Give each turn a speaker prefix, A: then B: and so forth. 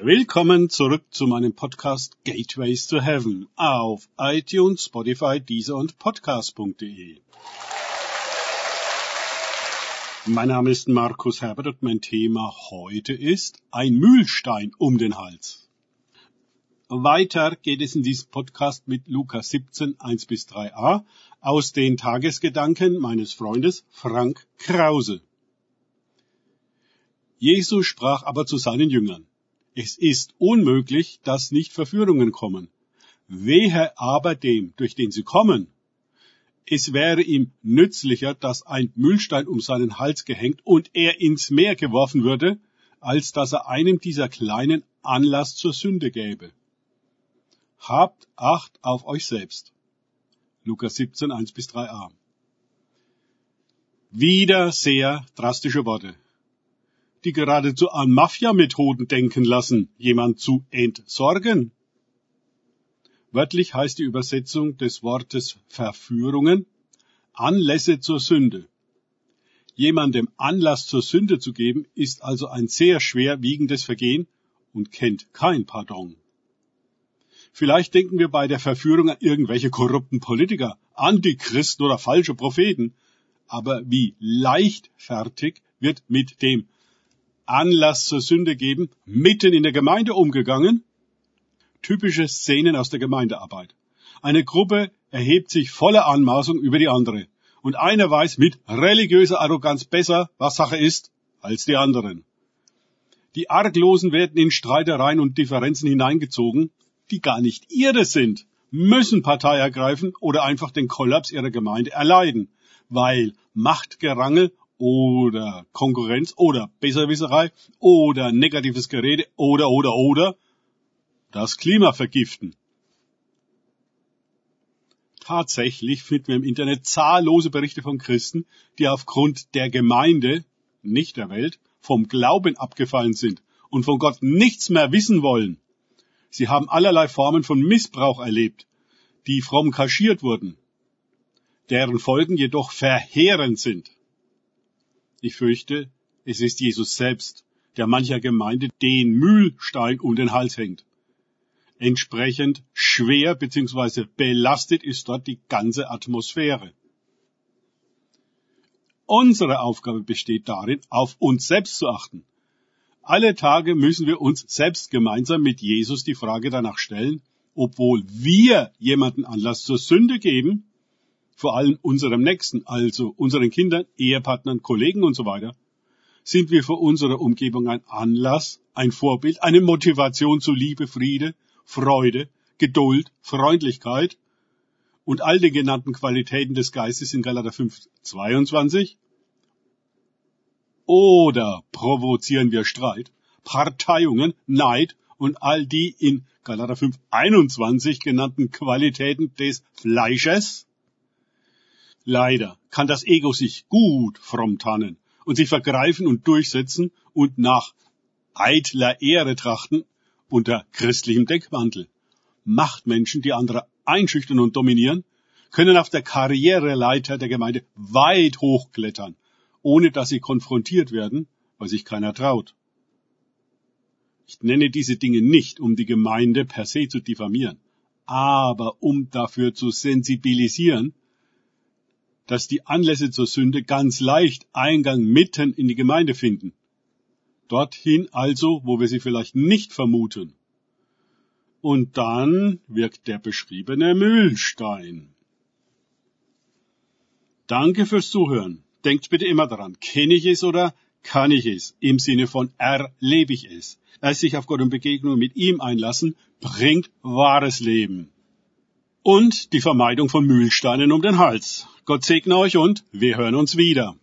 A: Willkommen zurück zu meinem Podcast Gateways to Heaven auf iTunes, Spotify, Deezer und Podcast.de. Mein Name ist Markus Herbert und mein Thema heute ist ein Mühlstein um den Hals. Weiter geht es in diesem Podcast mit Lukas 17, 1 bis 3a aus den Tagesgedanken meines Freundes Frank Krause. Jesus sprach aber zu seinen Jüngern. Es ist unmöglich, dass nicht Verführungen kommen. Wehe aber dem, durch den sie kommen. Es wäre ihm nützlicher, dass ein Müllstein um seinen Hals gehängt und er ins Meer geworfen würde, als dass er einem dieser kleinen Anlass zur Sünde gäbe. Habt Acht auf euch selbst. Lukas 17, 1 bis 3a. Wieder sehr drastische Worte die geradezu an Mafia-Methoden denken lassen, jemand zu entsorgen. Wörtlich heißt die Übersetzung des Wortes Verführungen Anlässe zur Sünde. Jemandem Anlass zur Sünde zu geben, ist also ein sehr schwerwiegendes Vergehen und kennt kein Pardon. Vielleicht denken wir bei der Verführung an irgendwelche korrupten Politiker, Antichristen oder falsche Propheten. Aber wie leichtfertig wird mit dem Anlass zur Sünde geben, mitten in der Gemeinde umgegangen. Typische Szenen aus der Gemeindearbeit. Eine Gruppe erhebt sich voller Anmaßung über die andere. Und einer weiß mit religiöser Arroganz besser, was Sache ist, als die anderen. Die Arglosen werden in Streitereien und Differenzen hineingezogen, die gar nicht ihre sind, müssen Partei ergreifen oder einfach den Kollaps ihrer Gemeinde erleiden, weil Machtgerangel oder Konkurrenz oder Besserwisserei oder negatives Gerede oder oder oder das Klima vergiften. Tatsächlich finden wir im Internet zahllose Berichte von Christen, die aufgrund der Gemeinde, nicht der Welt, vom Glauben abgefallen sind und von Gott nichts mehr wissen wollen. Sie haben allerlei Formen von Missbrauch erlebt, die fromm kaschiert wurden, deren Folgen jedoch verheerend sind. Ich fürchte, es ist Jesus selbst, der mancher Gemeinde den Mühlstein um den Hals hängt. Entsprechend schwer bzw. belastet ist dort die ganze Atmosphäre. Unsere Aufgabe besteht darin, auf uns selbst zu achten. Alle Tage müssen wir uns selbst gemeinsam mit Jesus die Frage danach stellen, obwohl wir jemanden Anlass zur Sünde geben, vor allem unserem Nächsten, also unseren Kindern, Ehepartnern, Kollegen und so weiter, sind wir für unsere Umgebung ein Anlass, ein Vorbild, eine Motivation zu Liebe, Friede, Freude, Geduld, Freundlichkeit und all den genannten Qualitäten des Geistes in Galater 5, 22? Oder provozieren wir Streit, Parteiungen, Neid und all die in Galater 5, 21 genannten Qualitäten des Fleisches? Leider kann das Ego sich gut fromm tannen und sich vergreifen und durchsetzen und nach eitler Ehre trachten unter christlichem Deckmantel. Machtmenschen, die andere einschüchtern und dominieren, können auf der Karriereleiter der Gemeinde weit hochklettern, ohne dass sie konfrontiert werden, weil sich keiner traut. Ich nenne diese Dinge nicht, um die Gemeinde per se zu diffamieren, aber um dafür zu sensibilisieren, dass die Anlässe zur Sünde ganz leicht Eingang mitten in die Gemeinde finden. Dorthin also, wo wir sie vielleicht nicht vermuten. Und dann wirkt der beschriebene Mühlstein. Danke fürs Zuhören. Denkt bitte immer daran, kenne ich es oder kann ich es? Im Sinne von erlebe ich es. Erst sich auf Gott und Begegnung mit ihm einlassen, bringt wahres Leben und die Vermeidung von Mühlsteinen um den Hals. Gott segne euch und wir hören uns wieder.